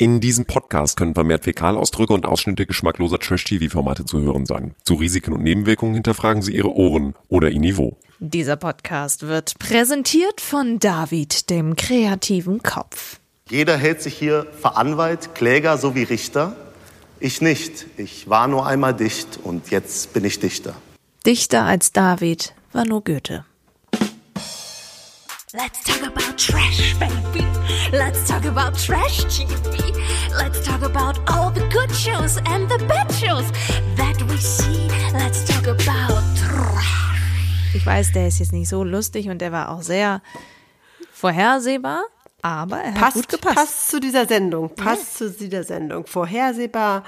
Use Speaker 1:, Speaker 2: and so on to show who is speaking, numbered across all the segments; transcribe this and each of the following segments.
Speaker 1: In diesem Podcast können vermehrt Fäkalausdrücke und Ausschnitte geschmackloser Trash-TV-Formate zu hören sein. Zu Risiken und Nebenwirkungen hinterfragen Sie Ihre Ohren oder Ihr Niveau.
Speaker 2: Dieser Podcast wird präsentiert von David, dem kreativen Kopf.
Speaker 3: Jeder hält sich hier für Anwalt, Kläger sowie Richter. Ich nicht. Ich war nur einmal dicht und jetzt bin ich Dichter.
Speaker 2: Dichter als David war nur Goethe.
Speaker 4: Let's talk about trash, baby. Let's talk about trash TV. Let's talk about all the good shows and the bad shows that we see. Let's talk about trash.
Speaker 2: Ich weiß, der ist jetzt nicht so lustig und der war auch sehr vorhersehbar, aber er hat
Speaker 5: Passt,
Speaker 2: gut gepasst.
Speaker 5: passt zu dieser Sendung. Passt zu dieser Sendung. Vorhersehbar.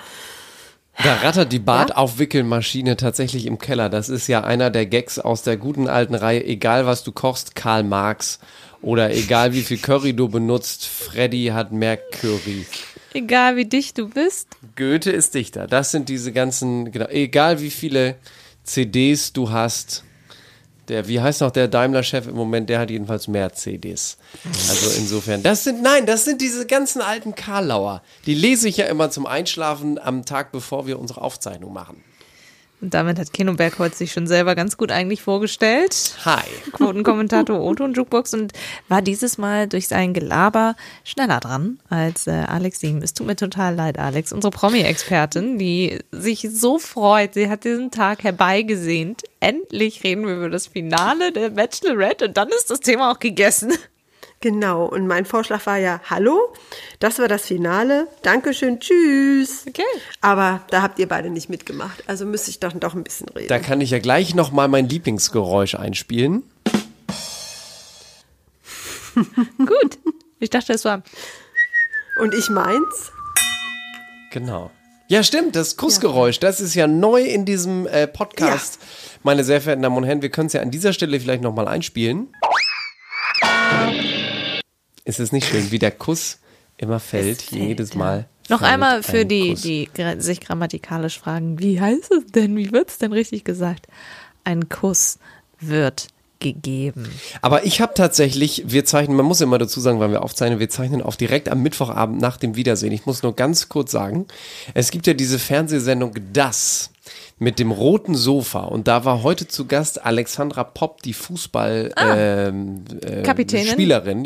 Speaker 6: Da rattert die Bartaufwickelmaschine tatsächlich im Keller. Das ist ja einer der Gags aus der guten alten Reihe. Egal was du kochst, Karl Marx. Oder egal wie viel Curry du benutzt, Freddy hat mehr Curry.
Speaker 2: Egal wie dicht du bist.
Speaker 6: Goethe ist Dichter. Das sind diese ganzen, genau, egal wie viele CDs du hast. Der, wie heißt noch der Daimler-Chef im Moment, der hat jedenfalls mehr CDs. Also insofern, das sind, nein, das sind diese ganzen alten Karlauer. Die lese ich ja immer zum Einschlafen am Tag, bevor wir unsere Aufzeichnung machen.
Speaker 2: Und damit hat Keno Bergholz sich schon selber ganz gut eigentlich vorgestellt.
Speaker 6: Hi.
Speaker 2: Quotenkommentator Otto und Jukebox und war dieses Mal durch sein Gelaber schneller dran als äh, Alex Siem. Es tut mir total leid, Alex, unsere Promi-Expertin, die sich so freut. Sie hat diesen Tag herbeigesehnt. Endlich reden wir über das Finale der Bachelorette und dann ist das Thema auch gegessen.
Speaker 5: Genau. Und mein Vorschlag war ja, hallo, das war das Finale. Dankeschön, tschüss.
Speaker 2: Okay.
Speaker 5: Aber da habt ihr beide nicht mitgemacht. Also müsste ich doch, doch ein bisschen reden.
Speaker 6: Da kann ich ja gleich nochmal mein Lieblingsgeräusch einspielen.
Speaker 2: Gut. Ich dachte, es war.
Speaker 5: Und ich meins?
Speaker 6: Genau. Ja, stimmt, das Kussgeräusch, das ist ja neu in diesem äh, Podcast. Meine sehr verehrten Damen und Herren, wir können es ja an dieser Stelle vielleicht nochmal einspielen. Ist es nicht schön, wie der Kuss immer fällt,
Speaker 5: fällt,
Speaker 6: jedes. Mal.
Speaker 2: Noch einmal für
Speaker 6: ein
Speaker 2: die,
Speaker 6: Kuss.
Speaker 2: die sich grammatikalisch fragen, wie heißt es denn? Wie wird es denn richtig gesagt? Ein Kuss wird gegeben.
Speaker 6: Aber ich habe tatsächlich, wir zeichnen, man muss immer dazu sagen, weil wir aufzeichnen, wir zeichnen auf direkt am Mittwochabend nach dem Wiedersehen. Ich muss nur ganz kurz sagen, es gibt ja diese Fernsehsendung Das mit dem roten Sofa und da war heute zu Gast Alexandra Popp, die Fußball ähm, äh,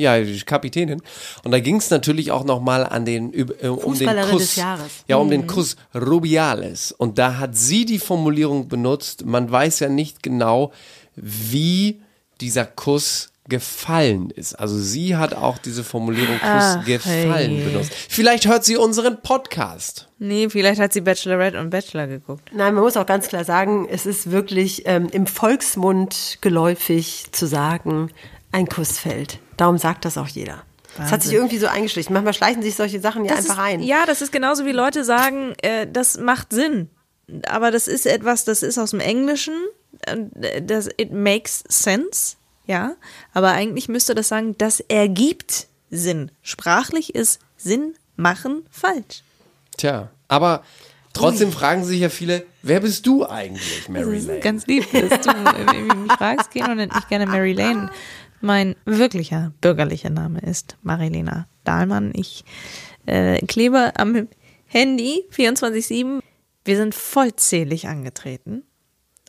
Speaker 6: ja, die Kapitänin. Und da ging es natürlich auch noch mal an den äh, um den Kuss,
Speaker 5: des Jahres.
Speaker 6: ja, um den Kuss Rubiales. Und da hat sie die Formulierung benutzt. Man weiß ja nicht genau, wie dieser Kuss gefallen ist. Also sie hat auch diese Formulierung Kuss
Speaker 2: Ach,
Speaker 6: gefallen
Speaker 2: hey.
Speaker 6: benutzt. Vielleicht hört sie unseren Podcast.
Speaker 2: Nee, vielleicht hat sie Bachelorette und Bachelor geguckt.
Speaker 5: Nein, man muss auch ganz klar sagen, es ist wirklich ähm, im Volksmund geläufig zu sagen, ein Kuss fällt. Darum sagt das auch jeder. Das hat sich irgendwie so eingeschlichen. Manchmal schleichen sich solche Sachen ja
Speaker 2: Das
Speaker 5: einfach
Speaker 2: ist,
Speaker 5: ein.
Speaker 2: Ja, das ist genauso wie Leute sagen, äh, das macht Sinn. Aber das ist etwas, das ist aus dem Englischen. äh, Das, it makes sense. Ja. Aber eigentlich müsste das sagen, das ergibt Sinn. Sprachlich ist Sinn machen falsch.
Speaker 6: Tja, aber trotzdem fragen sich ja viele, wer bist du eigentlich, Mary
Speaker 2: Das ist
Speaker 6: Lane?
Speaker 2: ganz lieb, dass du äh, mich fragst, Keno, und ich gerne Mary Lane. Mein wirklicher bürgerlicher Name ist Marilena Dahlmann. Ich äh, klebe am Handy 24-7. Wir sind vollzählig angetreten.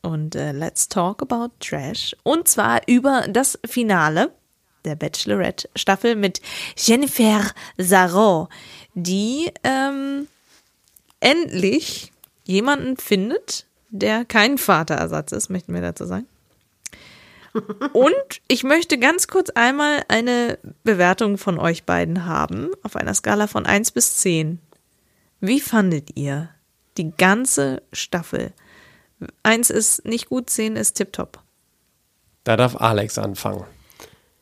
Speaker 2: Und äh, let's talk about Trash. Und zwar über das Finale der Bachelorette-Staffel mit Jennifer Sarro, die ähm, endlich jemanden findet, der kein Vaterersatz ist, möchten wir dazu sagen. Und ich möchte ganz kurz einmal eine Bewertung von euch beiden haben, auf einer Skala von 1 bis 10. Wie fandet ihr die ganze Staffel? 1 ist nicht gut, 10 ist tipptopp.
Speaker 6: Da darf Alex anfangen.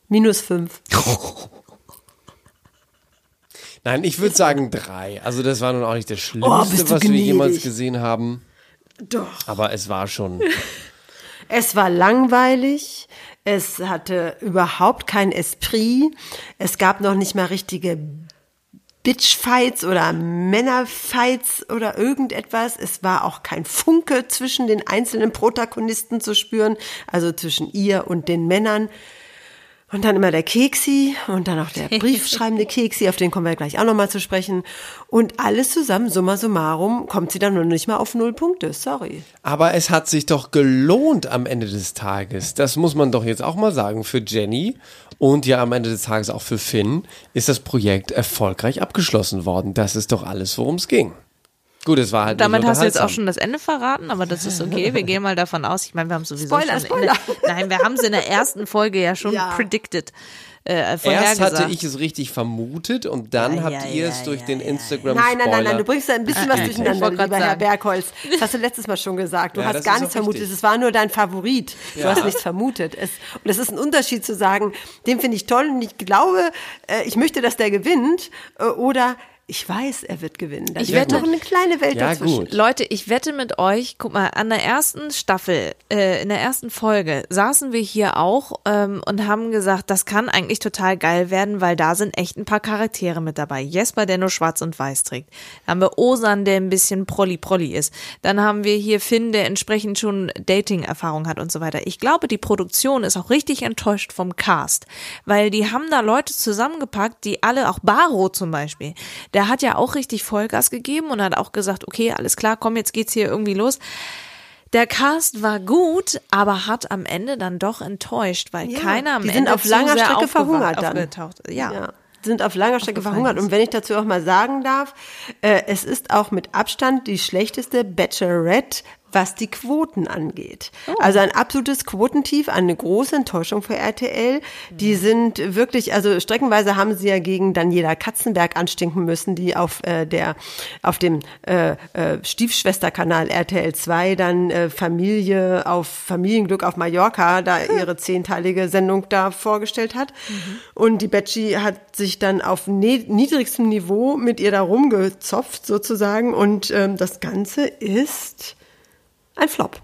Speaker 5: Minus fünf.
Speaker 6: Nein, ich würde sagen drei. Also das war nun auch nicht das
Speaker 5: Oh,
Speaker 6: Schlimmste,
Speaker 5: du
Speaker 6: was wir
Speaker 5: gnädig.
Speaker 6: jemals gesehen haben.
Speaker 5: Doch.
Speaker 6: Aber es war schon.
Speaker 5: Es war langweilig. Es hatte überhaupt kein Esprit. Es gab noch nicht mal richtige Bitchfights oder Männerfights oder irgendetwas. Es war auch kein Funke zwischen den einzelnen Protagonisten zu spüren, also zwischen ihr und den Männern. Und dann immer der Keksi und dann auch der briefschreibende Keksi, auf den kommen wir gleich auch nochmal zu sprechen. Und alles zusammen, summa summarum, kommt sie dann nur nicht mal auf null Punkte. Sorry.
Speaker 6: Aber es hat sich doch gelohnt am Ende des Tages. Das muss man doch jetzt auch mal sagen. Für Jenny und ja am Ende des Tages auch für Finn ist das Projekt erfolgreich abgeschlossen worden. Das ist doch alles, worum es ging. Gut, es war halt
Speaker 2: Damit
Speaker 6: nicht
Speaker 2: hast du jetzt auch schon das Ende verraten, aber das ist okay. Wir gehen mal davon aus. Ich meine, wir haben sowieso
Speaker 5: Spoiler,
Speaker 2: schon. In der,
Speaker 5: Spoiler.
Speaker 2: nein, wir haben es in der ersten Folge ja schon
Speaker 5: Ja.
Speaker 2: predicted. Äh,
Speaker 6: Erst hatte ich es richtig vermutet und dann
Speaker 2: Ja,
Speaker 6: habt
Speaker 2: ja,
Speaker 6: ihr es durch
Speaker 2: ja,
Speaker 6: den
Speaker 2: ja,
Speaker 6: Instagram
Speaker 5: Nein, nein, nein, nein, du
Speaker 6: Spoiler.
Speaker 5: bringst da ein bisschen was
Speaker 2: Ich
Speaker 5: durcheinander,
Speaker 2: wollte grad
Speaker 5: lieber Herr
Speaker 2: sagen.
Speaker 5: Bergholz. Das hast du letztes Mal schon gesagt. Du
Speaker 6: Ja,
Speaker 5: hast gar nichts vermutet. Es war nur dein Favorit. Du
Speaker 6: Ja.
Speaker 5: hast nichts vermutet. Es, und es ist ein Unterschied zu sagen, den finde ich toll und ich glaube, äh, ich möchte, dass der gewinnt. Äh, oder ich weiß, er wird gewinnen. Da
Speaker 2: Ich wette-
Speaker 5: noch eine kleine Welt
Speaker 6: Ja,
Speaker 5: dazwischen.
Speaker 6: gut.
Speaker 2: Leute, ich wette mit euch, guck mal, an der ersten Staffel, äh, in der ersten Folge saßen wir hier auch ähm, und haben gesagt, das kann eigentlich total geil werden, weil da sind echt ein paar Charaktere mit dabei. Jesper, der nur schwarz und weiß trägt. Dann haben wir Osan, der ein bisschen prolli-prolli ist. Dann haben wir hier Finn, der entsprechend schon Dating-Erfahrung hat und so weiter. Ich glaube, die Produktion ist auch richtig enttäuscht vom Cast, weil die haben da Leute zusammengepackt, die alle, auch Baro zum Beispiel, der hat ja auch richtig Vollgas gegeben und hat auch gesagt, okay, alles klar, komm, jetzt geht's hier irgendwie los. Der Cast war gut, aber hat am Ende dann doch enttäuscht, weil
Speaker 5: Ja,
Speaker 2: keiner am
Speaker 5: die sind
Speaker 2: Ende
Speaker 5: auf langer Strecke verhungert dann.
Speaker 2: Ja.
Speaker 5: Ja, sind auf langer Strecke verhungert. Und wenn ich dazu auch mal sagen darf, äh, es ist auch mit Abstand die schlechteste Bachelorette, was die Quoten angeht.
Speaker 2: Oh.
Speaker 5: Also ein absolutes Quotentief, eine große Enttäuschung für RTL. Die sind wirklich, also streckenweise haben sie ja gegen Daniela Katzenberg anstinken müssen, die auf äh, der auf dem äh, äh, Stiefschwesterkanal RTL 2 dann äh, Familie auf Familienglück auf Mallorca da ihre zehnteilige Sendung da vorgestellt hat. Und die Betschi hat sich dann auf ne niedrigstem Niveau mit ihr da rumgezopft sozusagen und ähm, das Ganze ist ein Flop.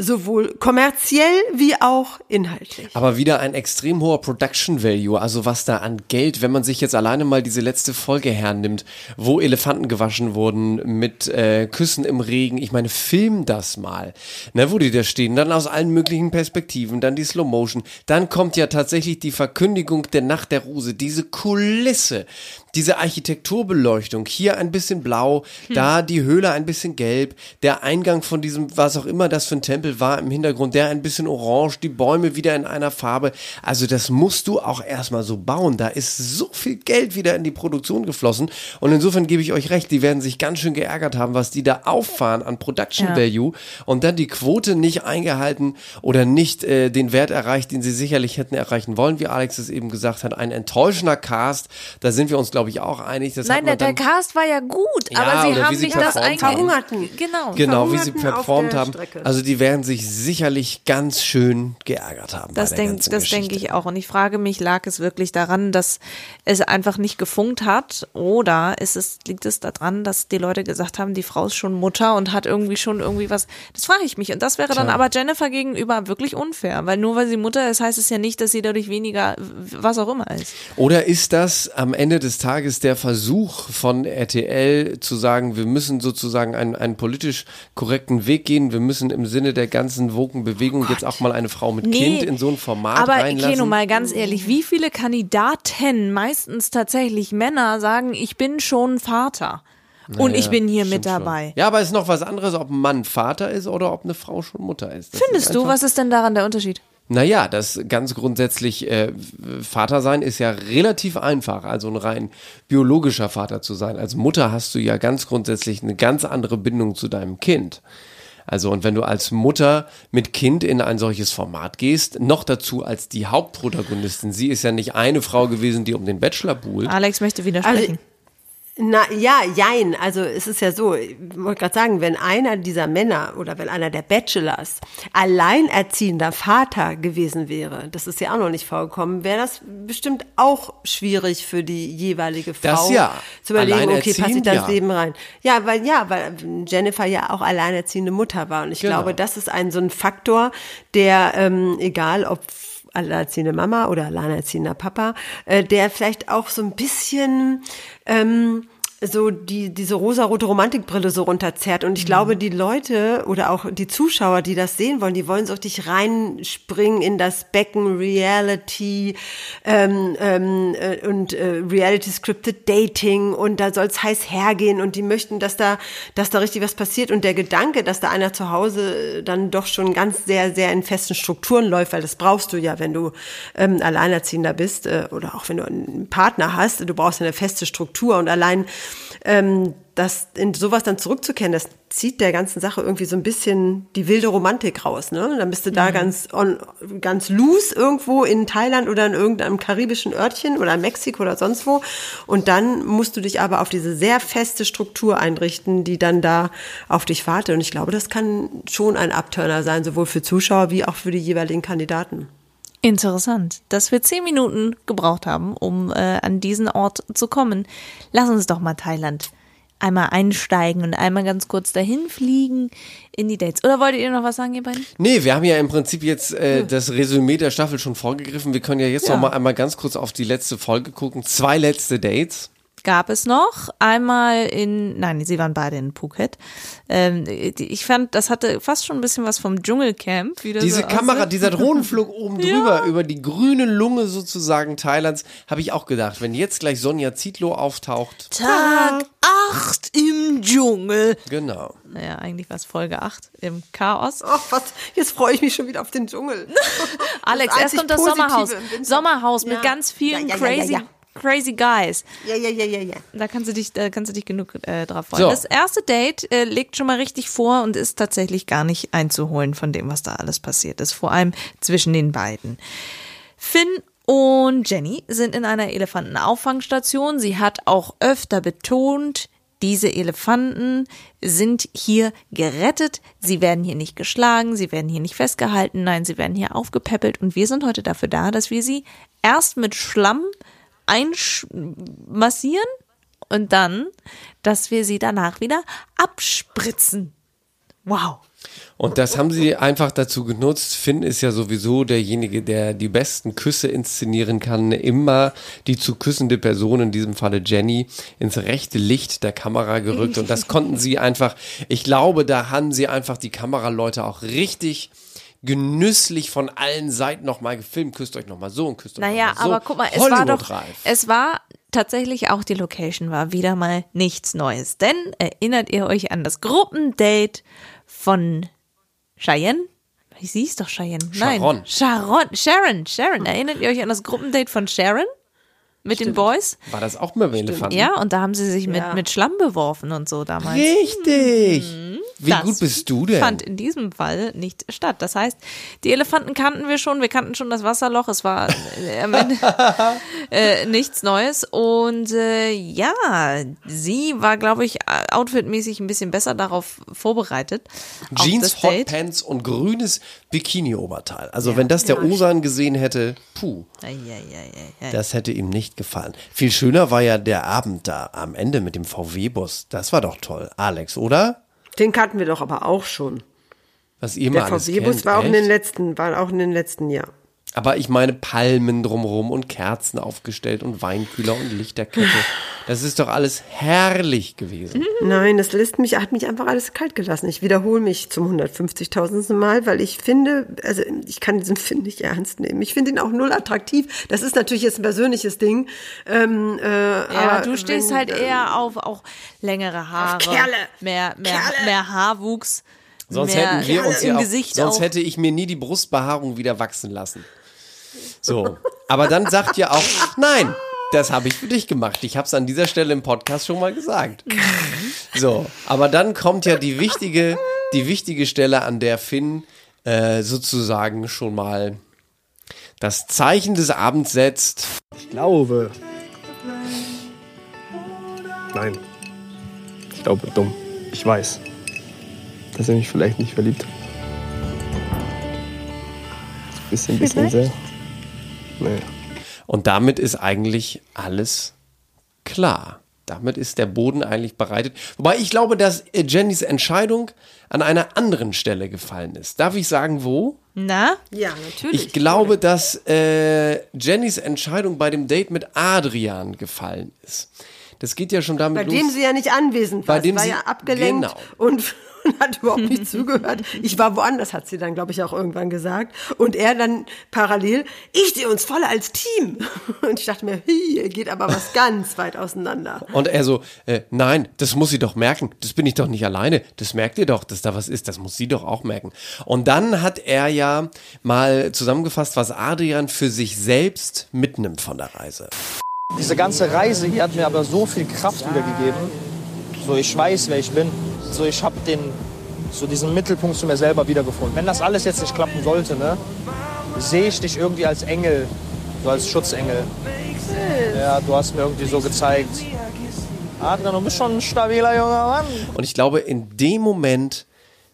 Speaker 5: Sowohl kommerziell wie auch inhaltlich.
Speaker 6: Aber wieder ein extrem hoher Production Value, also was da an Geld, wenn man sich jetzt alleine mal diese letzte Folge hernimmt, wo Elefanten gewaschen wurden mit äh, Küssen im Regen. Ich meine, film das mal, ne, wo die da stehen, dann aus allen möglichen Perspektiven, dann die Slow Motion, dann kommt ja tatsächlich die Verkündigung der Nacht der Rose, diese Kulisse, diese Architekturbeleuchtung, hier ein bisschen blau, da die Höhle ein bisschen gelb, der Eingang von diesem, was auch immer das für ein Tempel war im Hintergrund, der ein bisschen orange, die Bäume wieder in einer Farbe. Also das musst du auch erstmal so bauen. Da ist so viel Geld wieder in die Produktion geflossen. Und insofern gebe ich euch recht, die werden sich ganz schön geärgert haben, was die da auffahren an Production
Speaker 2: Ja.
Speaker 6: Value und dann die Quote nicht eingehalten oder nicht äh, den Wert erreicht, den sie sicherlich hätten erreichen wollen, wie Alex es eben gesagt hat. Ein enttäuschender Cast, da sind wir uns, glaube ich, auch einig. Das
Speaker 2: Nein, der,
Speaker 6: man
Speaker 2: der
Speaker 6: dann,
Speaker 2: Cast war ja gut,
Speaker 6: Ja,
Speaker 2: aber sie haben
Speaker 6: sie
Speaker 2: nicht das eigentlich.
Speaker 5: Verhungerten.
Speaker 2: Genau.
Speaker 6: Genau, wie sie performt haben.
Speaker 5: Strecke.
Speaker 6: Also die werden sich sicherlich ganz schön geärgert haben.
Speaker 2: Das denke
Speaker 6: ganzen
Speaker 2: das denk
Speaker 6: Geschichte.
Speaker 2: ich auch. Und ich frage mich, lag es wirklich daran, dass es einfach nicht gefunkt hat? Oder ist es, liegt es daran, dass die Leute gesagt haben, die Frau ist schon Mutter und hat irgendwie schon irgendwie was? Das frage ich mich. Und das wäre dann
Speaker 6: Tja.
Speaker 2: aber Jennifer gegenüber wirklich unfair. Weil nur weil sie Mutter ist, heißt es ja nicht, dass sie dadurch weniger, was auch immer ist.
Speaker 6: Oder ist das am Ende des Tages der Versuch von RTL zu sagen, wir müssen sozusagen einen, einen politisch korrekten Weg gehen, wir müssen im Sinne der ganzen Woken-Bewegung jetzt auch mal eine Frau mit Kind in so ein Format
Speaker 2: aber
Speaker 6: reinlassen?
Speaker 2: Keno, mal ganz ehrlich, wie viele Kandidaten, meistens tatsächlich Männer, sagen, ich bin schon Vater. Und ich bin hier mit
Speaker 6: Stimmt schon.
Speaker 2: dabei.
Speaker 6: Ja, aber es ist noch was anderes, ob ein Mann Vater ist oder ob eine Frau schon Mutter ist. Das
Speaker 2: Findest
Speaker 6: ist
Speaker 2: du, was ist denn daran der Unterschied?
Speaker 6: Naja, das ganz grundsätzlich äh, Vater sein ist ja relativ einfach, also ein rein biologischer Vater zu sein. Als Mutter hast du ja ganz grundsätzlich eine ganz andere Bindung zu deinem Kind. Also und wenn du als Mutter mit Kind in ein solches Format gehst, noch dazu als die Hauptprotagonistin, sie ist ja nicht eine Frau gewesen, die um den Bachelor buhlt.
Speaker 2: Alex möchte widersprechen.
Speaker 5: Na ja, jein. Also es ist ja so, ich wollte gerade sagen, wenn einer dieser Männer oder wenn einer der Bachelors alleinerziehender Vater gewesen wäre, das ist ja auch noch nicht vorgekommen, wäre das bestimmt auch schwierig für die jeweilige Frau
Speaker 6: Das ja.
Speaker 5: zu überlegen, okay, passe ich das
Speaker 6: ja.
Speaker 5: Leben rein. Ja, weil ja, weil Jennifer ja auch alleinerziehende Mutter war und ich
Speaker 6: Genau.
Speaker 5: glaube, das ist ein so ein Faktor, der ähm, egal ob alleinerziehende Mama oder alleinerziehender Papa, äh, der vielleicht auch so ein bisschen ähm, so die, diese rosarote Romantikbrille so runterzerrt. Und ich glaube, die Leute oder auch die Zuschauer, die das sehen wollen, die wollen so richtig reinspringen in das Becken Reality ähm, ähm, äh, und äh, Reality Scripted Dating. Und da soll es heiß hergehen. Und die möchten, dass da, dass da richtig was passiert. Und der Gedanke, dass da einer zu Hause dann doch schon ganz sehr, sehr in festen Strukturen läuft, weil das brauchst du ja, wenn du ähm, Alleinerziehender bist äh, oder auch wenn du einen Partner hast, du brauchst eine feste Struktur. Und allein ähm, das in sowas dann zurückzukehren, das zieht der ganzen Sache irgendwie so ein bisschen die wilde Romantik raus. Ne? Dann bist du da ganz on, ganz loose irgendwo in Thailand oder in irgendeinem karibischen Örtchen oder Mexiko oder sonst wo. Und dann musst du dich aber auf diese sehr feste Struktur einrichten, die dann da auf dich wartet. Und ich glaube, das kann schon ein Abturner sein, sowohl für Zuschauer wie auch für die jeweiligen Kandidaten.
Speaker 2: Interessant, dass wir zehn Minuten gebraucht haben, um äh, an diesen Ort zu kommen. Lass uns doch mal Thailand einmal einsteigen und einmal ganz kurz dahin fliegen in die Dates. Oder wolltet ihr noch was sagen, ihr beiden?
Speaker 6: Nee, wir haben ja im Prinzip jetzt äh, das Resümee der Staffel schon vorgegriffen. Wir können ja jetzt
Speaker 2: Ja.
Speaker 6: noch mal einmal ganz kurz auf die letzte Folge gucken. Zwei letzte Dates.
Speaker 2: Gab es noch einmal in, nein, sie waren beide in Phuket. Ähm, die- ich fand, das hatte fast schon ein bisschen was vom Dschungelcamp.
Speaker 6: Diese
Speaker 2: so
Speaker 6: Kamera,
Speaker 2: aussieht.
Speaker 6: dieser Drohnenflug oben drüber, über die grüne Lunge sozusagen Thailands, habe ich auch gedacht, wenn jetzt gleich Sonja Zietlow auftaucht.
Speaker 2: Tag 8 im Dschungel.
Speaker 6: Genau.
Speaker 2: Naja, eigentlich war es Folge 8 im Chaos.
Speaker 5: Ach, was, jetzt freue ich mich schon wieder auf den Dschungel.
Speaker 2: Alex, erst kommt das Sommerhaus. Sommerhaus mit
Speaker 5: Ja.
Speaker 2: ganz vielen
Speaker 5: Ja, ja, ja, ja,
Speaker 2: crazy,
Speaker 5: ja.
Speaker 2: Crazy guys.
Speaker 5: Ja, ja, ja, ja, ja.
Speaker 2: Da kannst du dich, da kannst du dich genug äh, drauf freuen.
Speaker 6: So.
Speaker 2: Das erste Date äh, legt schon mal richtig vor und ist tatsächlich gar nicht einzuholen von dem, was da alles passiert ist. Vor allem zwischen den beiden. Finn und Jenny sind in einer Elefantenauffangstation. Sie hat auch öfter betont, diese Elefanten sind hier gerettet. Sie werden hier nicht geschlagen, sie werden hier nicht festgehalten, nein, sie werden hier aufgepäppelt. Und wir sind heute dafür da, dass wir sie erst mit Schlamm einmassieren und dann, dass wir sie danach wieder abspritzen. Wow.
Speaker 6: Und das haben sie einfach dazu genutzt. Finn ist ja sowieso derjenige, der die besten Küsse inszenieren kann. Immer die zu küssende Person, in diesem Falle Jenny, ins rechte Licht der Kamera gerückt. Und das konnten sie einfach, ich glaube, da haben sie einfach die Kameraleute auch richtig genüsslich von allen Seiten nochmal gefilmt. Küsst euch nochmal so und küsst euch
Speaker 2: Naja,
Speaker 6: noch mal so.
Speaker 2: aber guck mal, es war doch, es war tatsächlich auch die Location war wieder mal nichts Neues. Denn erinnert ihr euch an das Gruppendate von Cheyenne? Sie ist doch Cheyenne. Nein.
Speaker 6: Sharon.
Speaker 2: Sharon. Sharon. Sharon. Erinnert ihr euch an das Gruppendate von Sharon? Mit den Boys?
Speaker 6: War das auch mal Elefanten?
Speaker 2: Ja, und da haben sie sich mit,
Speaker 5: Ja.
Speaker 2: mit Schlamm beworfen und so damals.
Speaker 6: Richtig. Wie
Speaker 2: Das
Speaker 6: gut bist du denn?
Speaker 2: Fand in diesem Fall nicht statt. Das heißt, die Elefanten kannten wir schon, wir kannten schon das Wasserloch, es war äh, am Ende äh, nichts Neues. Und äh, ja, sie war, glaube ich, outfitmäßig ein bisschen besser darauf vorbereitet.
Speaker 6: Jeans. Hotpants und grünes Bikini-Oberteil. Also wenn das der Osan gesehen hätte, puh,
Speaker 2: ei, ei, ei.
Speaker 6: das hätte ihm nicht gefallen. Viel schöner war ja der Abend da am Ende mit dem VW-Bus. Das war doch toll. Alex, oder?
Speaker 5: Den kannten wir doch aber auch schon.
Speaker 6: Was ihr
Speaker 5: Der VW-Bus war auch in den letzten, war auch in den letzten Jahren.
Speaker 6: Aber ich meine Palmen drumherum und Kerzen aufgestellt und Weinkühler und Lichterkette. Das ist doch alles herrlich gewesen.
Speaker 5: Nein, das lässt mich, hat mich einfach alles kalt gelassen. Ich wiederhole mich zum 150.000. Mal, weil ich finde, also ich kann diesen Film nicht ernst nehmen. Ich finde ihn auch null attraktiv. Das ist natürlich jetzt ein persönliches Ding. Ähm, äh,
Speaker 2: Ja,
Speaker 5: aber
Speaker 2: du stehst
Speaker 5: wenn,
Speaker 2: halt
Speaker 5: äh,
Speaker 2: eher auf auch längere Haare.
Speaker 5: Kerle.
Speaker 2: Mehr, mehr,
Speaker 5: Kerle.
Speaker 2: mehr Haarwuchs.
Speaker 6: Sonst hätten wir uns ja auch,
Speaker 2: Gesicht
Speaker 6: sonst
Speaker 2: auch.
Speaker 6: hätte ich mir nie die Brustbehaarung wieder wachsen lassen. So, aber dann sagt ihr auch, nein, das habe ich für dich gemacht. Ich habe es an dieser Stelle im Podcast schon mal gesagt. So, aber dann kommt ja die wichtige, die wichtige Stelle, an der Finn äh, sozusagen schon mal das Zeichen des Abends setzt.
Speaker 7: Ich glaube. Nein. Ich glaube dumm. Ich weiß, dass er mich vielleicht nicht verliebt hat. Bisschen, bisschen sehr. Nee.
Speaker 6: Und damit ist eigentlich alles klar. Damit ist der Boden eigentlich bereitet. Wobei ich glaube, dass äh, Jennys Entscheidung an einer anderen Stelle gefallen ist. Darf ich sagen, wo?
Speaker 2: Na?
Speaker 5: Ja, natürlich.
Speaker 6: Ich glaube, dass äh, Jennys Entscheidung bei dem Date mit Adrian gefallen ist. Das geht ja schon damit
Speaker 5: Bei
Speaker 6: los.
Speaker 5: dem sie ja nicht anwesend war.
Speaker 6: Bei dem
Speaker 5: sie war
Speaker 6: sie-
Speaker 5: ja abgelenkt
Speaker 6: genau.
Speaker 5: und, und hat überhaupt nicht zugehört. Ich war woanders, hat sie dann, glaube ich, auch irgendwann gesagt. Und er dann parallel, ich sehe uns voll als Team. Und ich dachte mir, hier geht aber was ganz weit auseinander.
Speaker 6: Und er so, äh, nein, das muss sie doch merken. Das bin ich doch nicht alleine. Das merkt ihr doch, dass da was ist. Das muss sie doch auch merken. Und dann hat er ja mal zusammengefasst, was Adrian für sich selbst mitnimmt von der Reise.
Speaker 8: Diese ganze Reise hier hat mir aber so viel Kraft wiedergegeben. So, ich weiß, wer ich bin. So, ich habe den, so diesen Mittelpunkt zu mir selber wiedergefunden. Wenn das alles jetzt nicht klappen sollte, ne, sehe ich dich irgendwie als Engel, so als Schutzengel. Ja, du hast mir irgendwie so gezeigt. Adrian, du bist schon ein stabiler junger Mann.
Speaker 6: Und ich glaube, in dem Moment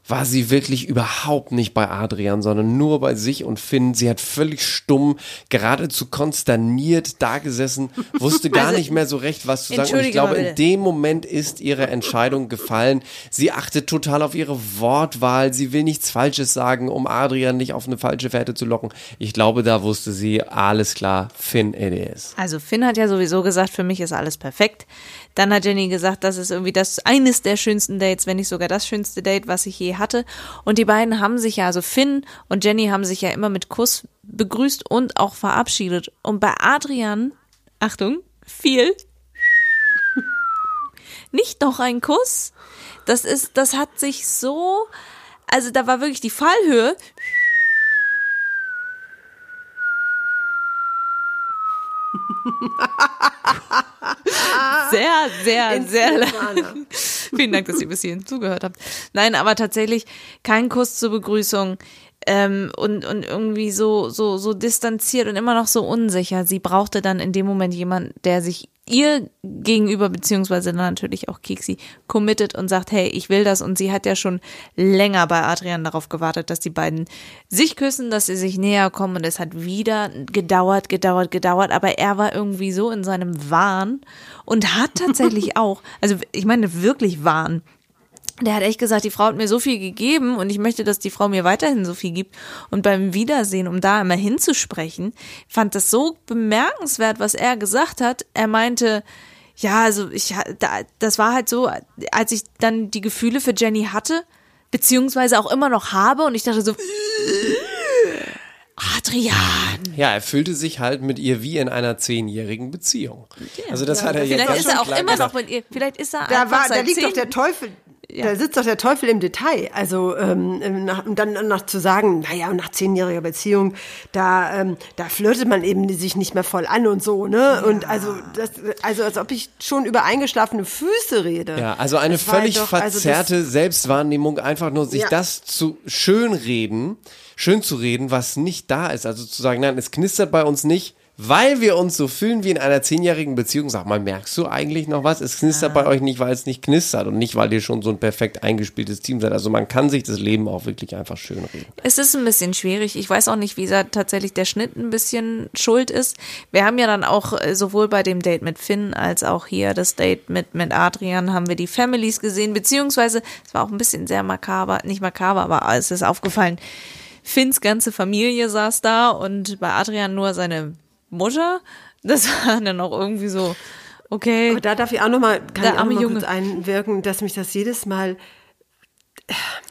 Speaker 6: war sie wirklich überhaupt nicht bei Adrian, sondern nur bei sich und Finn. Sie hat völlig stumm, geradezu konsterniert dagesessen, wusste gar nicht mehr so recht, was zu sagen. Und ich glaube, in dem Moment ist ihre Entscheidung gefallen. Sie achtet total auf ihre Wortwahl. Sie will nichts Falsches sagen, um Adrian nicht auf eine falsche Fährte zu locken. Ich glaube, da wusste sie, alles klar, Finn it is.
Speaker 2: Also Finn hat ja sowieso gesagt, für mich ist alles perfekt. Dann hat Jenny gesagt, das ist irgendwie das eines der schönsten Dates, wenn nicht sogar das schönste Date, was ich je hatte. Und die beiden haben sich ja, also Finn und Jenny haben sich ja immer mit Kuss begrüßt und auch verabschiedet. Und bei Adrian, Achtung, viel, nicht noch ein Kuss. Das ist, das hat sich so, also da war wirklich die Fallhöhe. sehr, sehr, sehr lang. Vielen Dank, dass ihr bis hierhin zugehört habt. Nein, aber tatsächlich kein Kuss zur Begrüßung. Ähm, und, und irgendwie so, so, so distanziert und immer noch so unsicher. Sie brauchte dann in dem Moment jemand, der sich ihr gegenüber, beziehungsweise natürlich auch Kiksi, committet und sagt, hey, ich will das. Und sie hat ja schon länger bei Adrian darauf gewartet, dass die beiden sich küssen, dass sie sich näher kommen. Und es hat wieder gedauert, gedauert, gedauert. Aber er war irgendwie so in seinem Wahn und hat tatsächlich auch, also ich meine wirklich Wahn, der hat echt gesagt, die Frau hat mir so viel gegeben und ich möchte, dass die Frau mir weiterhin so viel gibt. Und beim Wiedersehen, um da immer hinzusprechen, fand das so bemerkenswert, was er gesagt hat. Er meinte, ja, also ich, da, das war halt so, als ich dann die Gefühle für Jenny hatte, beziehungsweise auch immer noch habe und ich dachte so, Adrian.
Speaker 6: Ja, er fühlte sich halt mit ihr wie in einer zehnjährigen Beziehung. Also das hat er jetzt
Speaker 2: Vielleicht ist er auch
Speaker 6: klar
Speaker 2: immer
Speaker 6: gesagt.
Speaker 2: noch mit ihr, vielleicht ist er
Speaker 5: Da,
Speaker 2: einfach
Speaker 5: war, da liegt doch der Teufel. Da sitzt doch der Teufel im Detail. Also ähm, nach, und dann noch zu sagen, naja, nach zehnjähriger Beziehung, da, ähm, da flirtet man eben sich nicht mehr voll an und so, ne? Und also, das, also als ob ich schon über eingeschlafene Füße rede.
Speaker 6: Ja, also eine
Speaker 5: Das
Speaker 6: völlig
Speaker 5: doch- also
Speaker 6: verzerrte Selbstwahrnehmung, einfach nur sich
Speaker 5: Ja.
Speaker 6: das zu schönreden, schön zu reden, was nicht da ist. Also zu sagen, nein, es knistert bei uns nicht, weil wir uns so fühlen wie in einer zehnjährigen Beziehung. Sag mal, merkst du eigentlich noch was? Es knistert bei euch nicht, weil es nicht knistert und nicht, weil ihr schon so ein perfekt eingespieltes Team seid. Also man kann sich das Leben auch wirklich einfach schön reden.
Speaker 2: Es ist ein bisschen schwierig. Ich weiß auch nicht, wie da tatsächlich der Schnitt ein bisschen schuld ist. Wir haben ja dann auch äh, sowohl bei dem Date mit Finn als auch hier das Date mit, mit Adrian haben wir die Families gesehen, beziehungsweise es war auch ein bisschen sehr makaber, nicht makaber, aber es ist aufgefallen. Finns ganze Familie saß da und bei Adrian nur seine Mutter. Das war dann auch irgendwie so, okay.
Speaker 5: Aber da darf ich auch noch mal, kann
Speaker 2: Der
Speaker 5: ich auch noch mal
Speaker 2: Junge.
Speaker 5: kurz einwirken, dass mich das jedes Mal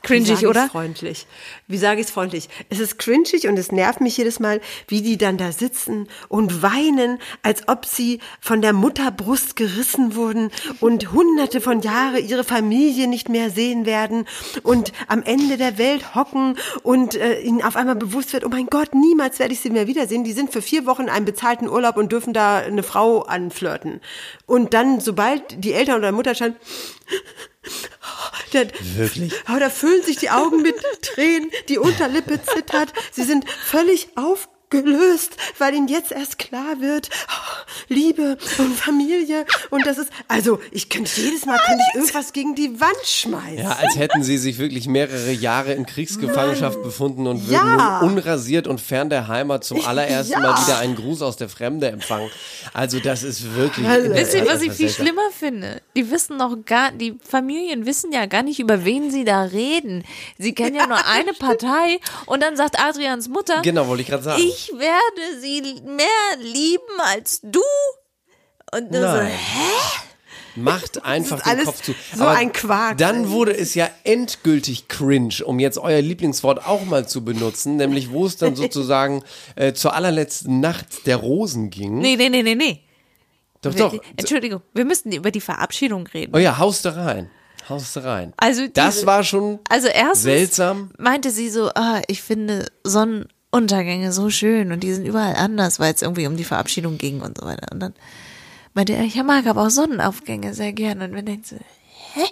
Speaker 2: Cringig,
Speaker 5: ich's
Speaker 2: oder?
Speaker 5: freundlich. Wie sage ich es freundlich? Es ist cringig und es nervt mich jedes Mal, wie die dann da sitzen und weinen, als ob sie von der Mutterbrust gerissen wurden und hunderte von Jahre ihre Familie nicht mehr sehen werden und am Ende der Welt hocken und äh, ihnen auf einmal bewusst wird, oh mein Gott, niemals werde ich sie mehr wiedersehen. Die sind für vier Wochen in einem bezahlten Urlaub und dürfen da eine Frau anflirten. Und dann, sobald die Eltern oder Mutter stand, der,
Speaker 6: Wirklich?
Speaker 5: aber da füllen sich die Augen mit Tränen, die Unterlippe zittert. Sie sind völlig aufgelöst, weil ihnen jetzt erst klar wird, oh, Liebe und Familie und das ist, also ich könnte jedes Mal könnte ich irgendwas gegen die Wand schmeißen.
Speaker 6: Ja, als hätten sie sich wirklich mehrere Jahre in Kriegsgefangenschaft befunden und würden
Speaker 5: Ja.
Speaker 6: nun unrasiert und fern der Heimat zum allerersten
Speaker 5: Ja.
Speaker 6: Mal wieder einen Gruß aus der Fremde empfangen. Also das ist wirklich...
Speaker 2: Wisst ihr, was
Speaker 6: das
Speaker 2: ich viel schlimmer finde? Die wissen noch gar, die Familien wissen ja gar nicht, über wen sie da reden. Sie kennen ja nur eine Partei und dann sagt Adrians Mutter,
Speaker 6: Genau, wollte ich gerade sagen.
Speaker 2: ich werde sie mehr lieben als du. Und du so, hä?
Speaker 6: macht einfach den Kopf zu.
Speaker 5: so ein Quark.
Speaker 6: Dann wurde es ja endgültig cringe, um jetzt euer Lieblingswort auch mal zu benutzen, nämlich wo es dann sozusagen äh, zur allerletzten Nacht der Rosen ging.
Speaker 2: Nee, nee, nee, nee, nee.
Speaker 6: doch,
Speaker 2: Wir-
Speaker 6: doch.
Speaker 2: Entschuldigung, wir müssten über die Verabschiedung reden.
Speaker 6: Oh ja, hauste rein. Hauste rein.
Speaker 2: Also
Speaker 6: das
Speaker 2: diese-
Speaker 6: war schon
Speaker 2: Also erstens
Speaker 6: seltsam.
Speaker 2: meinte sie so, ah, ich finde Sonnenuntergänge so schön und die sind überall anders, weil es irgendwie um die Verabschiedung ging und so weiter. Und dann meinte er, ich mag aber auch Sonnenaufgänge sehr gerne. Und wir denken so, hä?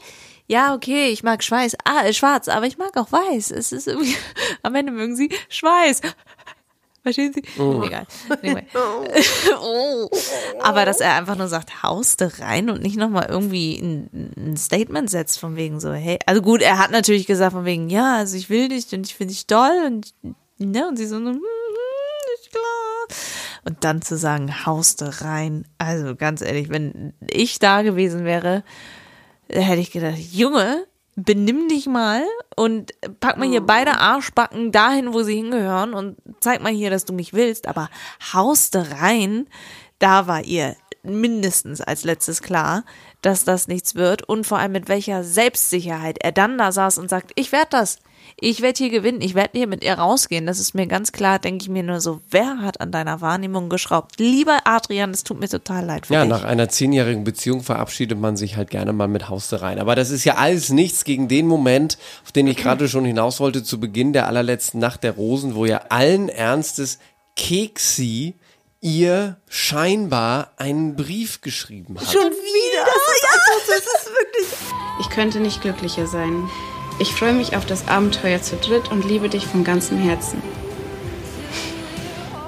Speaker 2: Ja, okay, ich mag Schweiß, ah, äh, schwarz, aber ich mag auch weiß. Es ist irgendwie, am Ende mögen sie Schweiß. Verstehen Sie? Egal. Anyway. oh. Aber dass er einfach nur sagt, hauste rein und nicht nochmal irgendwie ein, ein Statement setzt von wegen so, hey, also gut, er hat natürlich gesagt von wegen, ja, also ich will dich und ich finde dich toll und, ne, und sie so, hm, hm, ist klar. Und dann zu sagen, hauste rein, also ganz ehrlich, wenn ich da gewesen wäre, hätte ich gedacht, Junge, benimm dich mal und pack mal hier beide Arschbacken dahin, wo sie hingehören und zeig mal hier, dass du mich willst, aber hauste rein, da war ihr mindestens als letztes klar, dass das nichts wird. Und vor allem mit welcher Selbstsicherheit er dann da saß und sagt, ich werde das. Ich werde hier gewinnen, ich werde hier mit ihr rausgehen. Das ist mir ganz klar, denke ich mir nur so, wer hat an deiner Wahrnehmung geschraubt? Lieber Adrian, es tut mir total leid für
Speaker 6: Ja,
Speaker 2: dich.
Speaker 6: nach einer zehnjährigen Beziehung verabschiedet man sich halt gerne mal mit Haustereien. Aber das ist ja alles nichts gegen den Moment, auf den ich gerade schon hinaus wollte, zu Beginn der allerletzten Nacht der Rosen, wo ja allen Ernstes Keksi ihr scheinbar einen Brief geschrieben hat.
Speaker 5: Schon wieder. Ja, das ist wirklich.
Speaker 9: Ich könnte nicht glücklicher sein. Ich freue mich auf das Abenteuer zu dritt und liebe dich von ganzem Herzen.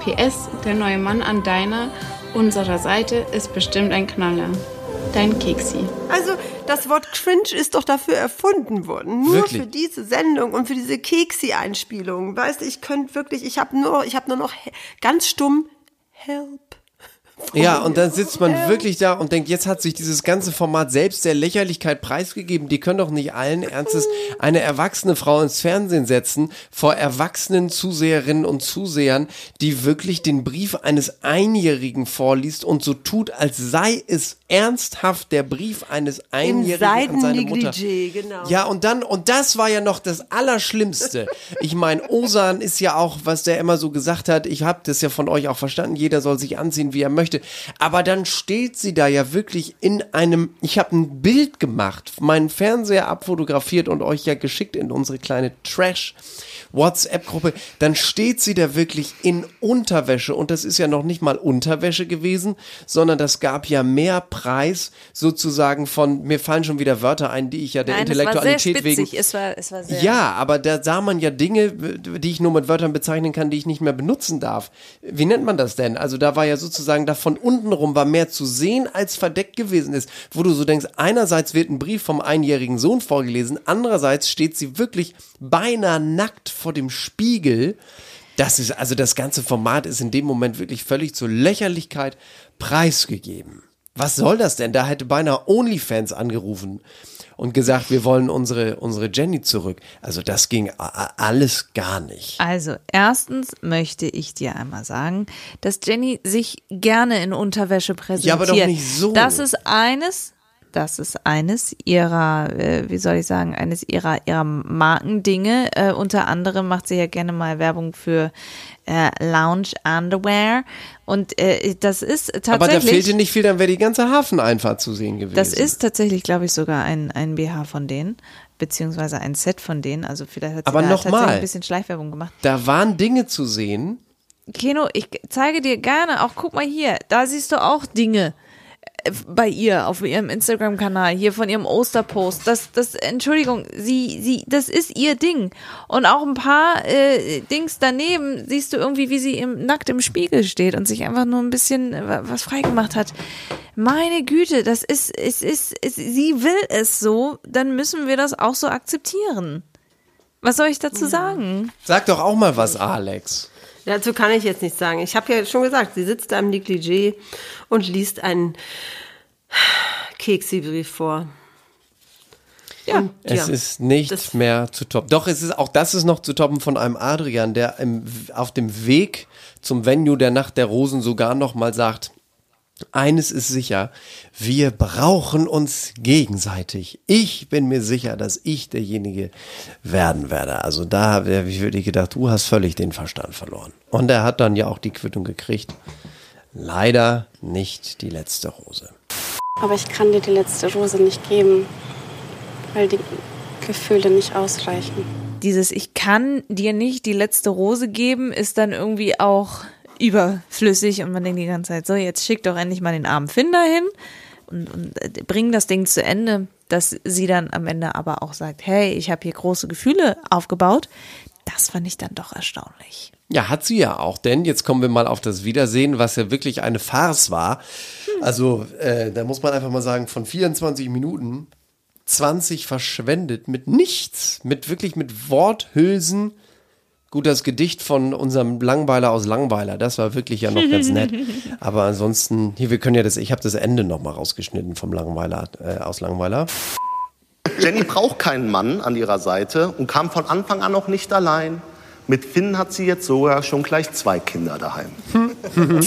Speaker 9: PS, der neue Mann an deiner, unserer Seite ist bestimmt ein Knaller. Dein Keksi.
Speaker 5: Also, das Wort cringe ist doch dafür erfunden worden. Nur
Speaker 6: Wirklich?
Speaker 5: für diese Sendung und für diese Keksi-Einspielung. Weißt du, ich könnte wirklich, ich habe nur, ich habe nur noch ganz stumm Help.
Speaker 6: Ja, und dann sitzt man wirklich da und denkt, jetzt hat sich dieses ganze Format selbst der Lächerlichkeit preisgegeben. Die können doch nicht allen Ernstes eine erwachsene Frau ins Fernsehen setzen, vor erwachsenen Zuseherinnen und Zusehern, die wirklich den Brief eines Einjährigen vorliest und so tut, als sei es ernsthaft der Brief eines Einjährigen an seine Mutter.
Speaker 5: Genau.
Speaker 6: Ja, und dann, und das war ja noch das Allerschlimmste. Ich meine, Osan ist ja auch, was der immer so gesagt hat, ich habe das ja von euch auch verstanden, jeder soll sich anziehen, wie er möchte. Aber dann steht sie da ja wirklich in einem, ich habe ein Bild gemacht, meinen Fernseher abfotografiert und euch ja geschickt in unsere kleine Trash. WhatsApp-Gruppe, dann steht sie da wirklich in Unterwäsche und das ist ja noch nicht mal Unterwäsche gewesen, sondern das gab ja mehr Preis sozusagen von, mir fallen schon wieder Wörter ein, die ich ja der
Speaker 2: Nein, es war sehr
Speaker 6: Intellektualität wegen
Speaker 2: spitzig. Es war, es war sehr
Speaker 6: ja, aber da sah man ja Dinge, die ich nur mit Wörtern bezeichnen kann, die ich nicht mehr benutzen darf. Wie nennt man das denn? Also da war ja sozusagen da von unten rum war mehr zu sehen, als verdeckt gewesen ist. Wo du so denkst, einerseits wird ein Brief vom einjährigen Sohn vorgelesen, andererseits steht sie wirklich beinahe nackt vor dem Spiegel. Das ist, also das ganze Format ist in dem Moment wirklich völlig zur Lächerlichkeit preisgegeben. Was soll das denn? Da hätte beinahe OnlyFans angerufen und gesagt, wir wollen unsere, unsere Jenny zurück. Also das ging alles gar nicht.
Speaker 2: Also, erstens möchte ich dir einmal sagen, dass Jenny sich gerne in Unterwäsche präsentiert.
Speaker 6: Ja, aber doch nicht so.
Speaker 2: Das ist eines, das ist eines ihrer, äh, wie soll ich sagen, eines ihrer, ihrer Markendinge. Äh, unter anderem macht sie ja gerne mal Werbung für äh, Lounge Underwear. Und äh, das ist tatsächlich.
Speaker 6: Aber da fehlte nicht viel, dann wäre die ganze Hafeneinfahrt zu sehen gewesen.
Speaker 2: Das ist tatsächlich, glaube ich, sogar ein, ein BH von denen, beziehungsweise ein Set von denen. Also vielleicht hat sie
Speaker 6: Aber
Speaker 2: da tatsächlich
Speaker 6: mal.
Speaker 2: ein bisschen Schleichwerbung gemacht.
Speaker 6: Da waren Dinge zu sehen.
Speaker 2: Keno, ich zeige dir gerne, auch guck mal hier, da siehst du auch Dinge bei ihr auf ihrem Instagram-Kanal, hier von ihrem Osterpost. Das, das, Entschuldigung, sie, sie, das ist ihr Ding. Und auch ein paar äh, Dings daneben siehst du irgendwie, wie sie im, nackt im Spiegel steht und sich einfach nur ein bisschen äh, was freigemacht hat. Meine Güte, das ist, es ist, es, sie will es so, dann müssen wir das auch so akzeptieren. Was soll ich dazu sagen?
Speaker 6: Sag doch auch mal was, Alex.
Speaker 5: Dazu kann ich jetzt nichts sagen. Ich habe ja schon gesagt, sie sitzt da im Negligé und liest einen Keksi-Brief vor.
Speaker 2: Ja.
Speaker 5: Und,
Speaker 6: Es
Speaker 5: ja.
Speaker 6: ist nicht mehr zu toppen. Doch, es ist auch das ist noch zu toppen von einem Adrian, der im, auf dem Weg zum Venue der Nacht der Rosen sogar noch mal sagt, Eines ist sicher, wir brauchen uns gegenseitig. Ich bin mir sicher, dass ich derjenige werden werde. Also da habe ich wirklich gedacht, du hast völlig den Verstand verloren. Und er hat dann ja auch die Quittung gekriegt. Leider nicht die letzte Rose.
Speaker 9: Aber ich kann dir die letzte Rose nicht geben, weil die Gefühle nicht ausreichen.
Speaker 2: Dieses Ich kann dir nicht die letzte Rose geben, ist dann irgendwie auch überflüssig und man denkt die ganze Zeit, so, jetzt schick doch endlich mal den armen Finn dahin und, und äh, bring das Ding zu Ende, dass sie dann am Ende aber auch sagt, hey, ich habe hier große Gefühle aufgebaut. Das fand ich dann doch erstaunlich.
Speaker 6: Ja, hat sie ja auch, denn jetzt kommen wir mal auf das Wiedersehen, was ja wirklich eine Farce war. Also, äh, da muss man einfach mal sagen, von 24 Minuten 20 verschwendet mit nichts, mit wirklich mit Worthülsen. Gut, das Gedicht von unserem Langweiler aus Langweiler, das war wirklich ja noch ganz nett. Aber ansonsten, hier, wir können ja das, ich habe das Ende noch mal rausgeschnitten vom Langweiler, äh, aus Langweiler.
Speaker 3: Jenny braucht keinen Mann an ihrer Seite und kam von Anfang an auch nicht allein. Mit Finn hat sie jetzt sogar schon gleich zwei Kinder daheim.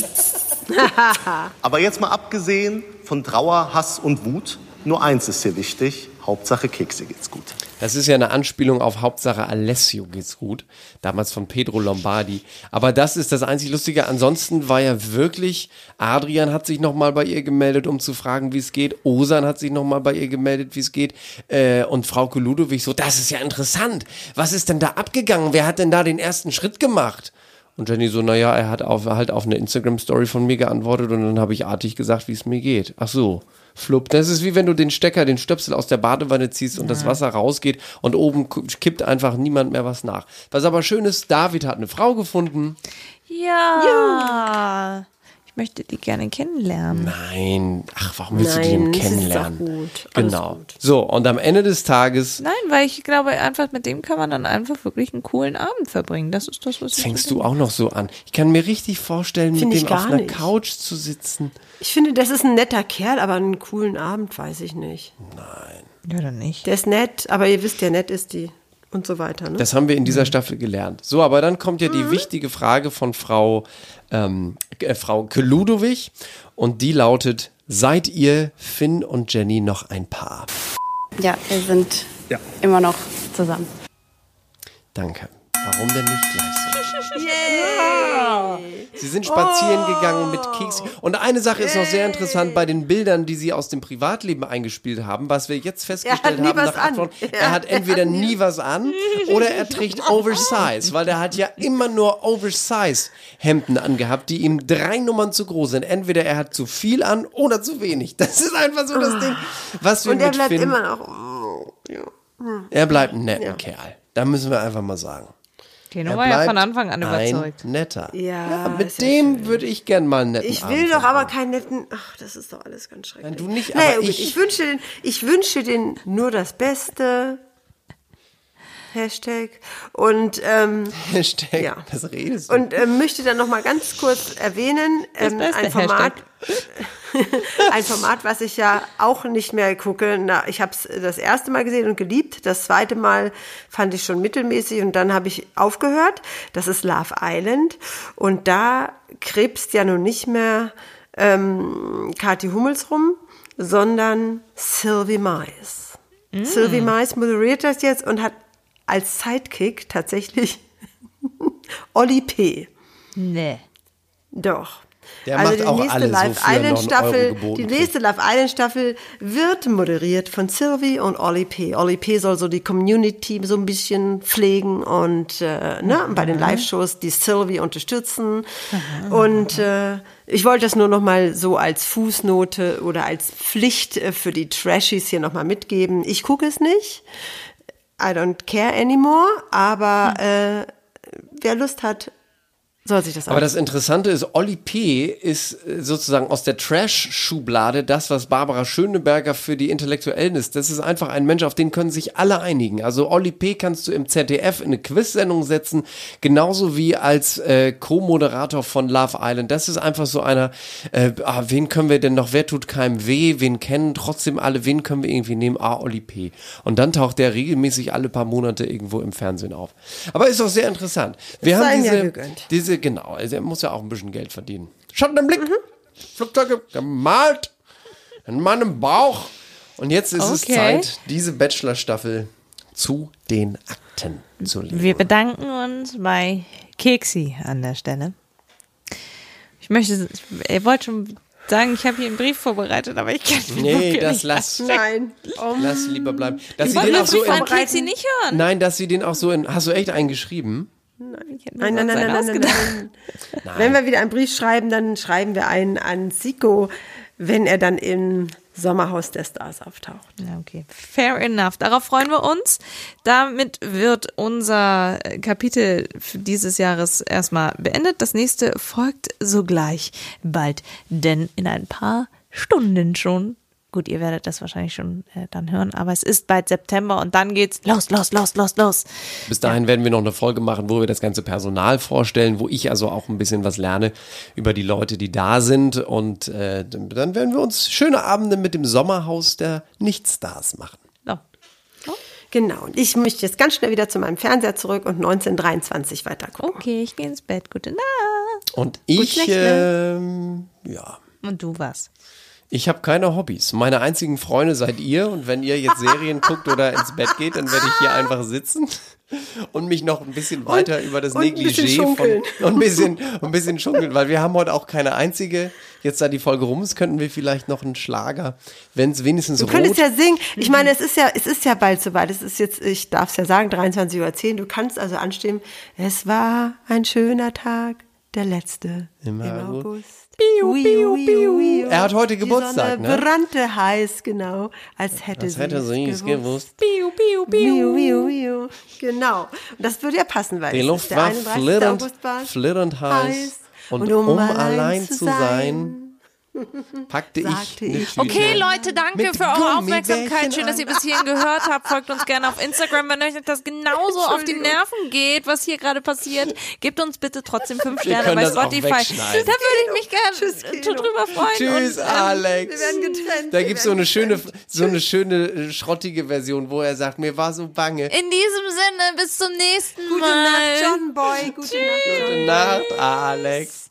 Speaker 3: Aber jetzt mal abgesehen von Trauer, Hass und Wut, nur eins ist hier wichtig. Hauptsache Kekse geht's gut.
Speaker 6: Das ist ja eine Anspielung auf Hauptsache Alessio geht's gut. Damals von Pedro Lombardi. Aber das ist das einzig Lustige. Ansonsten war ja wirklich, Adrian hat sich nochmal bei ihr gemeldet, um zu fragen, wie es geht. Osan hat sich nochmal bei ihr gemeldet, wie es geht. Äh, und Frau Ludowig so, das ist ja interessant. Was ist denn da abgegangen? Wer hat denn da den ersten Schritt gemacht? Und Jenny so, naja, er hat auf, halt auf eine Instagram-Story von mir geantwortet und dann habe ich artig gesagt, wie es mir geht. Ach so, flupp. Das ist wie wenn du den Stecker, den Stöpsel aus der Badewanne ziehst und das Wasser rausgeht und oben kippt einfach niemand mehr was nach. Was aber schön ist, David hat eine Frau gefunden.
Speaker 2: Ja. Ich möchte die gerne kennenlernen.
Speaker 6: Nein, ach, warum willst du die
Speaker 5: Nein,
Speaker 6: denn
Speaker 5: das ist doch
Speaker 6: kennenlernen?
Speaker 5: gut.
Speaker 6: Genau.
Speaker 5: gut.
Speaker 6: So, und am Ende des Tages
Speaker 2: Nein, weil ich glaube, einfach mit dem kann man dann einfach wirklich einen coolen Abend verbringen. Das ist das, was ich
Speaker 6: fängst du auch noch so an. Ich kann mir richtig vorstellen, mit
Speaker 5: Find ich
Speaker 6: dem auf einer
Speaker 5: nicht.
Speaker 6: Couch zu sitzen.
Speaker 5: Ich finde, das ist ein netter Kerl, aber einen coolen Abend weiß ich nicht.
Speaker 2: Ja, dann nicht.
Speaker 5: Der ist nett, aber ihr wisst ja, nett ist die und so weiter. Ne?
Speaker 6: Das haben wir in dieser Staffel gelernt. So, aber dann kommt ja die wichtige Frage von Frau, ähm, äh, Frau Keludowig und die lautet, seid ihr Finn und Jenny noch ein Paar?
Speaker 9: Ja, wir sind immer noch zusammen.
Speaker 6: Danke. Warum denn nicht gleich so? Sie sind spazieren gegangen mit Keks. Und eine Sache ist noch sehr interessant bei den Bildern, die sie aus dem Privatleben eingespielt haben, was wir jetzt festgestellt haben nach acht. Wochen.
Speaker 5: Ja,
Speaker 6: Er hat
Speaker 5: er
Speaker 6: entweder
Speaker 5: hat nie-
Speaker 6: was an oder er trägt Oversize, weil der hat ja immer nur Oversize Hemden angehabt, die ihm drei Nummern zu groß sind. Entweder er hat zu viel an oder zu wenig. Das ist einfach so das Ding, was wir
Speaker 5: Und er bleibt
Speaker 6: Finn,
Speaker 5: immer noch. oh, ja.
Speaker 6: er bleibt ein netter Kerl. Da müssen wir einfach mal sagen.
Speaker 2: Keno
Speaker 6: Er
Speaker 2: war ja
Speaker 6: bleibt
Speaker 2: von Anfang an
Speaker 6: ein
Speaker 2: überzeugt.
Speaker 6: netter.
Speaker 5: Ja,
Speaker 6: mit
Speaker 5: ist ja
Speaker 6: dem würde ich gern mal einen netten
Speaker 5: Ich
Speaker 6: Abend
Speaker 5: will doch
Speaker 6: verbringen.
Speaker 5: aber keinen netten. Ach, das ist doch alles ganz schrecklich.
Speaker 6: Nein, du nicht,
Speaker 5: naja,
Speaker 6: aber
Speaker 5: gut,
Speaker 6: ich-
Speaker 5: ich wünsche den, ich wünsche den nur das Beste. Hashtag. Und, ähm,
Speaker 6: Hashtag,
Speaker 5: Ja.
Speaker 6: das redest du.
Speaker 5: und ähm, möchte dann noch mal ganz kurz erwähnen, ähm, ein Format, ein Format, was ich ja auch nicht mehr gucke. Na, ich habe es das erste Mal gesehen und geliebt. Das zweite Mal fand ich schon mittelmäßig und dann habe ich aufgehört. Das ist Love Island und da krebst ja nun nicht mehr ähm, Kathi Hummels rum, sondern Sylvie Mais. Sylvie Mais moderiert das jetzt und hat als Sidekick tatsächlich Olli P.
Speaker 2: Nee.
Speaker 5: Doch.
Speaker 6: Der
Speaker 5: also
Speaker 6: macht
Speaker 5: die
Speaker 6: auch
Speaker 5: nächste
Speaker 6: alles,
Speaker 5: Live Island
Speaker 6: einen
Speaker 5: Staffel, die nächste Live Island Staffel wird moderiert von Sylvie und Olli P. Olli P. soll so die Community so ein bisschen pflegen und äh, ne, bei den Live-Shows die Sylvie unterstützen. Und äh, ich wollte das nur noch mal so als Fußnote oder als Pflicht äh, für die Trashies hier noch mal mitgeben. Ich gucke es nicht. I don't care anymore, aber äh, wer Lust hat, soll sich das
Speaker 6: Aber das Interessante ist, Olli P. ist äh, sozusagen aus der Trash-Schublade das, was Barbara Schöneberger für die Intellektuellen ist. Das ist einfach ein Mensch, auf den können sich alle einigen. Also Olli P. kannst du im ZDF in eine Quiz-Sendung setzen, genauso wie als äh, Co-Moderator von Love Island. Das ist einfach so einer, äh, ah, wen können wir denn noch, wer tut keinem weh, wen kennen trotzdem alle, wen können wir irgendwie nehmen? Ah, Olli P. Und dann taucht der regelmäßig alle paar Monate irgendwo im Fernsehen auf. Aber ist auch sehr interessant. Wir haben
Speaker 5: ja
Speaker 6: diese, genau, also er muss ja auch ein bisschen Geld verdienen. Schaut den Blick. Flugzeuge gemalt in meinem Bauch. Und jetzt ist es
Speaker 2: Okay.
Speaker 6: Zeit, diese Bachelor-Staffel zu den Akten zu legen.
Speaker 2: Wir bedanken uns bei Keksi an der Stelle. Ich möchte, ihr wollt schon sagen, ich habe hier einen Brief vorbereitet, aber ich kann ihn
Speaker 6: Nee, das
Speaker 2: nicht
Speaker 6: lass,
Speaker 5: Nein. Oh,
Speaker 6: lass lieber bleiben. Dass
Speaker 2: Ich
Speaker 6: sie
Speaker 2: wollte
Speaker 6: den auch so in,
Speaker 2: Keksi nicht hören.
Speaker 6: Nein, dass sie den auch so in. Hast du echt eingeschrieben?
Speaker 5: Nein, nein, nein, nein, nein, nein, nein.
Speaker 6: Nein.
Speaker 5: Wenn wir wieder einen Brief schreiben, dann schreiben wir einen an Siko, wenn er dann im Sommerhaus der Stars auftaucht.
Speaker 2: Ja, okay. Fair enough. Darauf freuen wir uns. Damit wird unser Kapitel für dieses Jahres erstmal beendet. Das nächste folgt sogleich bald, denn in ein paar Stunden schon. Gut, ihr werdet das wahrscheinlich schon äh, dann hören, aber es ist bald September und dann geht's los, los, los, los, los.
Speaker 6: Bis dahin werden wir noch eine Folge machen, wo wir das ganze Personal vorstellen, wo ich also auch ein bisschen was lerne über die Leute, die da sind. Und äh, dann werden wir uns schöne Abende mit dem Sommerhaus der Nichtstars machen.
Speaker 2: So.
Speaker 5: Genau. Und ich möchte jetzt ganz schnell wieder zu meinem Fernseher zurück und 1923 weiter gucken.
Speaker 2: Okay, ich gehe ins Bett. Gute Nacht.
Speaker 6: Und ich, ähm, ja.
Speaker 2: Und du was?
Speaker 6: Ich habe keine Hobbys. Meine einzigen Freunde seid ihr. Und wenn ihr jetzt Serien guckt oder ins Bett geht, dann werde ich hier einfach sitzen und mich noch ein bisschen weiter über das
Speaker 5: und ein bisschen
Speaker 6: Negligé von und ein bisschen, ein bisschen schunkeln, weil wir haben heute auch keine einzige. Jetzt da die Folge rum ist, könnten wir vielleicht noch einen Schlager, wenn es wenigstens
Speaker 5: Du
Speaker 6: rot.
Speaker 5: könntest ja singen. Ich meine, es ist ja, es ist ja bald soweit. Es ist jetzt, ich darf es ja sagen, 23.10 Uhr. Du kannst also anstimmen. Es war ein schöner Tag, der letzte
Speaker 6: Im
Speaker 5: im,
Speaker 6: August.
Speaker 5: August. Ui,
Speaker 6: piu.
Speaker 5: ui, ui.
Speaker 6: Er hat heute
Speaker 5: Die
Speaker 6: Geburtstag,
Speaker 5: Sonne
Speaker 6: ne?
Speaker 5: brannte heiß, genau, als hätte
Speaker 6: das
Speaker 5: sie
Speaker 6: hätte
Speaker 5: es
Speaker 6: sie es
Speaker 5: gewusst.
Speaker 6: gewusst.
Speaker 2: Piu, piu,
Speaker 5: Piu, piu, piu. Genau. Und das würde ja passen, weil
Speaker 6: Die
Speaker 5: es
Speaker 6: Luft
Speaker 5: ist der
Speaker 6: war
Speaker 5: 31.
Speaker 6: flirrend,
Speaker 5: war
Speaker 6: flirrend heiß. Und, um, allein zu sein, packte ich
Speaker 5: ich.
Speaker 2: Okay, Leute, danke
Speaker 6: Mit
Speaker 2: für eure Aufmerksamkeit. Schön, dass ihr bis hierhin gehört habt. Folgt uns gerne auf Instagram, wenn euch das genauso auf die Nerven geht, was hier gerade passiert. Gebt uns bitte trotzdem fünf Sterne bei Spotify. Da würde ich mich gerne
Speaker 5: Tschüss,
Speaker 2: drüber freuen.
Speaker 6: Tschüss,
Speaker 2: Und, ähm,
Speaker 6: Alex.
Speaker 5: wir werden getrennt,
Speaker 6: Da
Speaker 5: wir
Speaker 6: gibt's so eine schöne, so eine schöne äh, schrottige Version, wo er sagt, mir war so bange.
Speaker 2: in diesem Sinne, bis zum nächsten
Speaker 5: Gute
Speaker 2: Mal.
Speaker 5: Nacht, John Boy. Gute Nacht.
Speaker 6: Gute Nacht, Alex.